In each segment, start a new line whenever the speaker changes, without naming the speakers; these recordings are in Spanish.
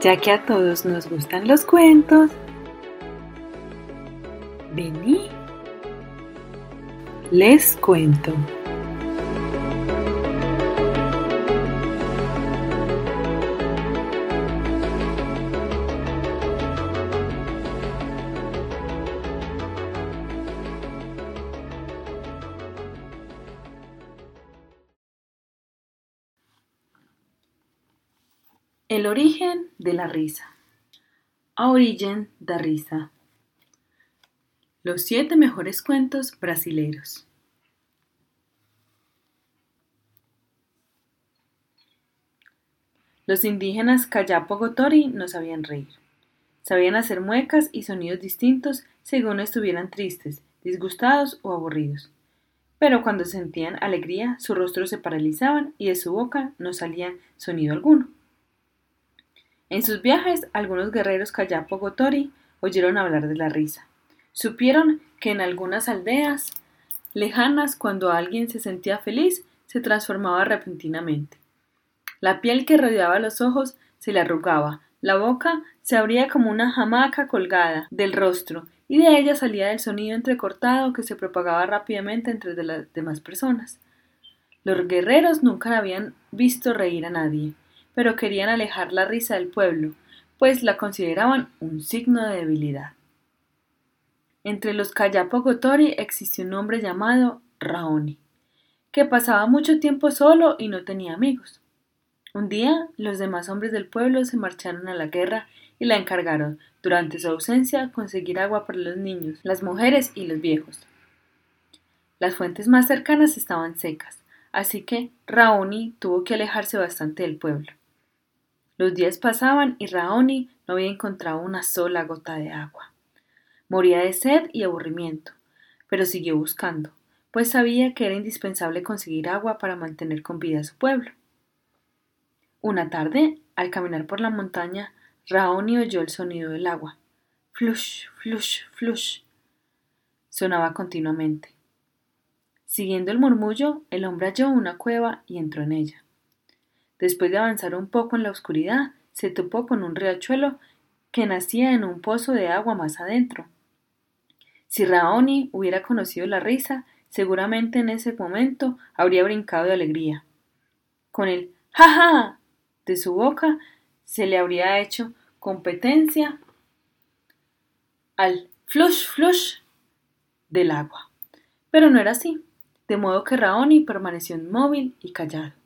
Ya que a todos nos gustan los cuentos, vení, les cuento. El origen de la risa. A origen da risa. Los siete mejores cuentos brasileiros. Los indígenas Cayapo Gotori no sabían reír. Sabían hacer muecas y sonidos distintos según estuvieran tristes, disgustados o aburridos. Pero cuando sentían alegría, sus rostros se paralizaban y de su boca no salía sonido alguno. En sus viajes, algunos guerreros Cayapo Gotori oyeron hablar de la risa. Supieron que en algunas aldeas lejanas, cuando alguien se sentía feliz, se transformaba repentinamente. La piel que rodeaba los ojos se le arrugaba, la boca se abría como una hamaca colgada del rostro, y de ella salía el sonido entrecortado que se propagaba rápidamente entre las demás personas. Los guerreros nunca habían visto reír a nadie pero querían alejar la risa del pueblo, pues la consideraban un signo de debilidad. Entre los Cayapo Gotori existió un hombre llamado Raoni, que pasaba mucho tiempo solo y no tenía amigos. Un día los demás hombres del pueblo se marcharon a la guerra y la encargaron, durante su ausencia, conseguir agua para los niños, las mujeres y los viejos. Las fuentes más cercanas estaban secas, así que Raoni tuvo que alejarse bastante del pueblo. Los días pasaban y Raoni no había encontrado una sola gota de agua. Moría de sed y aburrimiento, pero siguió buscando, pues sabía que era indispensable conseguir agua para mantener con vida a su pueblo. Una tarde, al caminar por la montaña, Raoni oyó el sonido del agua. Flush, flush, flush. Sonaba continuamente. Siguiendo el murmullo, el hombre halló una cueva y entró en ella. Después de avanzar un poco en la oscuridad, se topó con un riachuelo que nacía en un pozo de agua más adentro. Si Raoni hubiera conocido la risa, seguramente en ese momento habría brincado de alegría. Con el ¡ja ja! de su boca se le habría hecho competencia al flush flush del agua. Pero no era así, de modo que Raoni permaneció inmóvil y callado.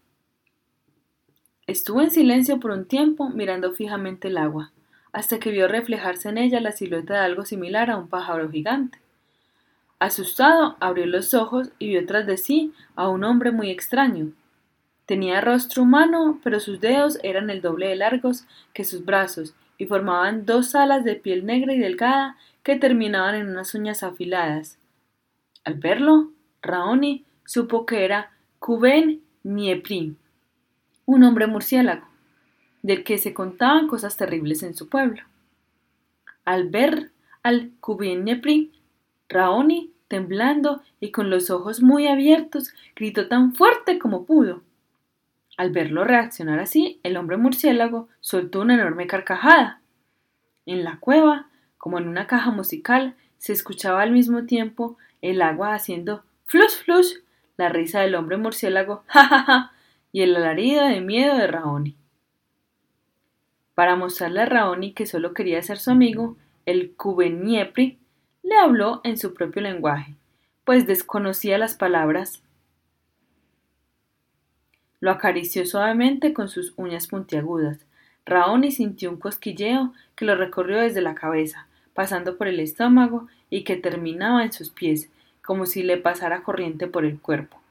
Estuvo en silencio por un tiempo mirando fijamente el agua, hasta que vio reflejarse en ella la silueta de algo similar a un pájaro gigante. Asustado, abrió los ojos y vio tras de sí a un hombre muy extraño. Tenía rostro humano, pero sus dedos eran el doble de largos que sus brazos y formaban dos alas de piel negra y delgada que terminaban en unas uñas afiladas. Al verlo, Raoni supo que era Kuben Niepri, un hombre murciélago, del que se contaban cosas terribles en su pueblo. Al ver al Kubienepri, Raoni, temblando y con los ojos muy abiertos, gritó tan fuerte como pudo. Al verlo reaccionar así, el hombre murciélago soltó una enorme carcajada. En la cueva, como en una caja musical, se escuchaba al mismo tiempo el agua haciendo flush flush, la risa del hombre murciélago, ja ja ja, y el alarido de miedo de Raoni. Para mostrarle a Raoni que solo quería ser su amigo, el Cubeniepri le habló en su propio lenguaje, pues desconocía las palabras. Lo acarició suavemente con sus uñas puntiagudas. Raoni sintió un cosquilleo que lo recorrió desde la cabeza, pasando por el estómago y que terminaba en sus pies, como si le pasara corriente por el cuerpo.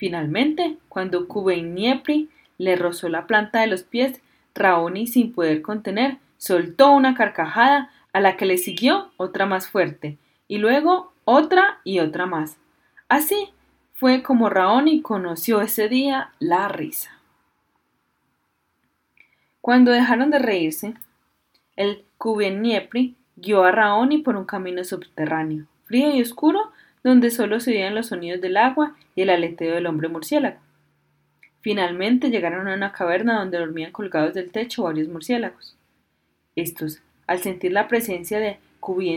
Finalmente, cuando Niepri le rozó la planta de los pies, Raoni, sin poder contener, soltó una carcajada a la que le siguió otra más fuerte, y luego otra y otra más. Así fue como Raoni conoció ese día la risa. Cuando dejaron de reírse, el Niepri guió a Raoni por un camino subterráneo, frío y oscuro, donde solo se oían los sonidos del agua y el aleteo del hombre murciélago. Finalmente llegaron a una caverna donde dormían colgados del techo varios murciélagos. Estos, al sentir la presencia de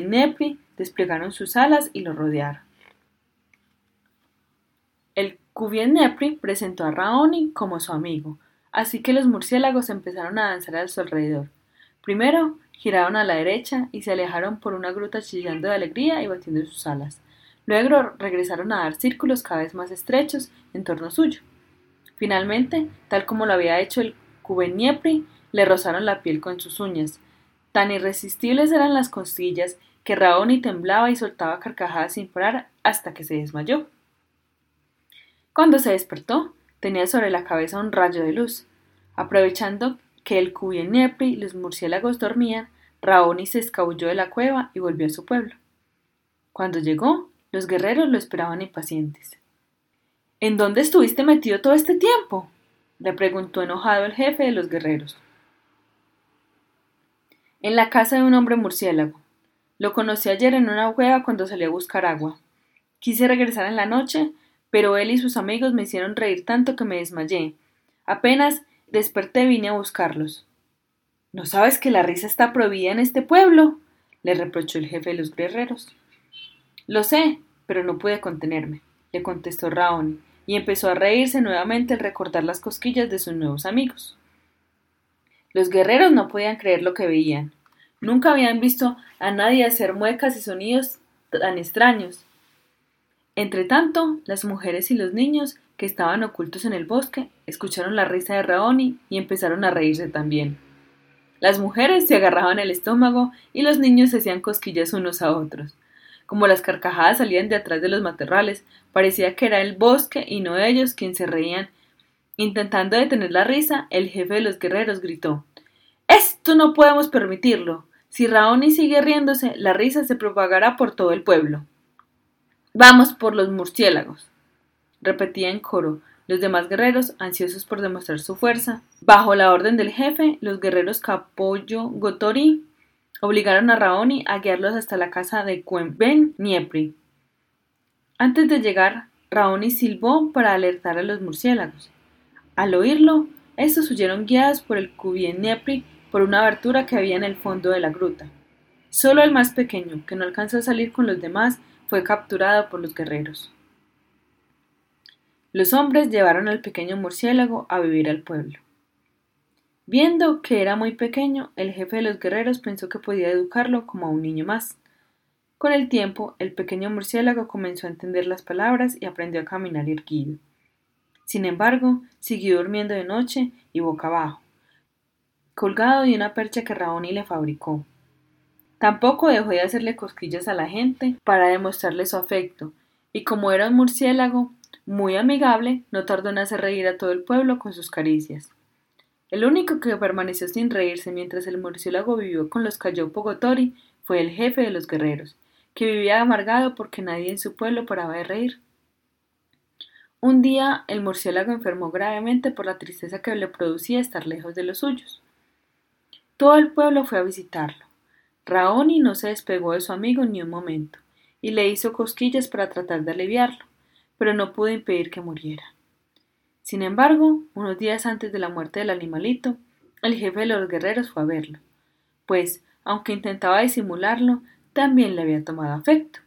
Nepri, desplegaron sus alas y lo rodearon. El Nepri presentó a Raoni como su amigo, así que los murciélagos empezaron a danzar a su alrededor. Primero giraron a la derecha y se alejaron por una gruta chillando de alegría y batiendo sus alas. Luego regresaron a dar círculos cada vez más estrechos en torno suyo. Finalmente, tal como lo había hecho el Cubeniepri, le rozaron la piel con sus uñas. Tan irresistibles eran las costillas que Raoni temblaba y soltaba carcajadas sin parar hasta que se desmayó. Cuando se despertó, tenía sobre la cabeza un rayo de luz. Aprovechando que el Cubeniepri y los murciélagos dormían, Raoni se escabulló de la cueva y volvió a su pueblo. Cuando llegó, los guerreros lo esperaban impacientes. ¿En dónde estuviste metido todo este tiempo? le preguntó enojado el jefe de los guerreros. En la casa de un hombre murciélago. Lo conocí ayer en una cueva cuando salí a buscar agua. Quise regresar en la noche, pero él y sus amigos me hicieron reír tanto que me desmayé. Apenas desperté vine a buscarlos. ¿No sabes que la risa está prohibida en este pueblo? le reprochó el jefe de los guerreros. Lo sé, pero no pude contenerme, le contestó Raoni, y empezó a reírse nuevamente al recordar las cosquillas de sus nuevos amigos. Los guerreros no podían creer lo que veían. Nunca habían visto a nadie hacer muecas y sonidos tan extraños. Entretanto, las mujeres y los niños, que estaban ocultos en el bosque, escucharon la risa de Raoni y empezaron a reírse también. Las mujeres se agarraban el estómago y los niños se hacían cosquillas unos a otros. Como las carcajadas salían de atrás de los matorrales, parecía que era el bosque y no ellos quienes se reían. Intentando detener la risa, el jefe de los guerreros gritó Esto no podemos permitirlo. Si Raoni sigue riéndose, la risa se propagará por todo el pueblo. Vamos por los murciélagos. repetía en coro los demás guerreros, ansiosos por demostrar su fuerza. Bajo la orden del jefe, los guerreros Capollo Gotori obligaron a Raoni a guiarlos hasta la casa de Ben Niepri. Antes de llegar, Raoni silbó para alertar a los murciélagos. Al oírlo, estos huyeron guiados por el Cubien Niepri por una abertura que había en el fondo de la gruta. Solo el más pequeño, que no alcanzó a salir con los demás, fue capturado por los guerreros. Los hombres llevaron al pequeño murciélago a vivir al pueblo. Viendo que era muy pequeño, el jefe de los guerreros pensó que podía educarlo como a un niño más. Con el tiempo, el pequeño murciélago comenzó a entender las palabras y aprendió a caminar erguido. Sin embargo, siguió durmiendo de noche y boca abajo, colgado de una percha que Raoni le fabricó. Tampoco dejó de hacerle cosquillas a la gente para demostrarle su afecto, y como era un murciélago muy amigable, no tardó en hacer reír a todo el pueblo con sus caricias. El único que permaneció sin reírse mientras el murciélago vivió con los Cayó Pogotori fue el jefe de los guerreros, que vivía amargado porque nadie en su pueblo paraba de reír. Un día el murciélago enfermó gravemente por la tristeza que le producía estar lejos de los suyos. Todo el pueblo fue a visitarlo. Raoni no se despegó de su amigo ni un momento, y le hizo cosquillas para tratar de aliviarlo, pero no pudo impedir que muriera. Sin embargo, unos días antes de la muerte del animalito, el jefe de los guerreros fue a verlo, pues, aunque intentaba disimularlo, también le había tomado afecto.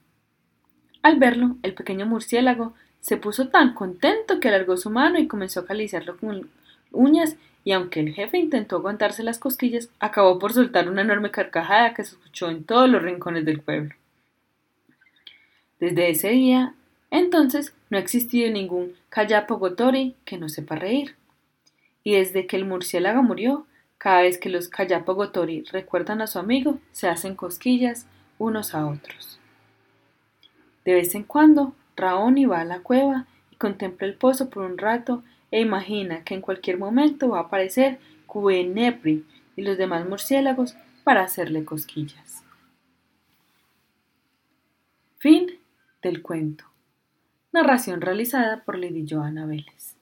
Al verlo, el pequeño murciélago se puso tan contento que alargó su mano y comenzó a acariciarlo con uñas, y aunque el jefe intentó aguantarse las cosquillas, acabó por soltar una enorme carcajada que se escuchó en todos los rincones del pueblo. Desde ese día, entonces no ha existido ningún Kayapo Gotori que no sepa reír. Y desde que el murciélago murió, cada vez que los Kayapo Gotori recuerdan a su amigo, se hacen cosquillas unos a otros. De vez en cuando, Raoni va a la cueva y contempla el pozo por un rato e imagina que en cualquier momento va a aparecer Kuenepri y los demás murciélagos para hacerle cosquillas. Fin del cuento. Narración realizada por Lady Joana Vélez.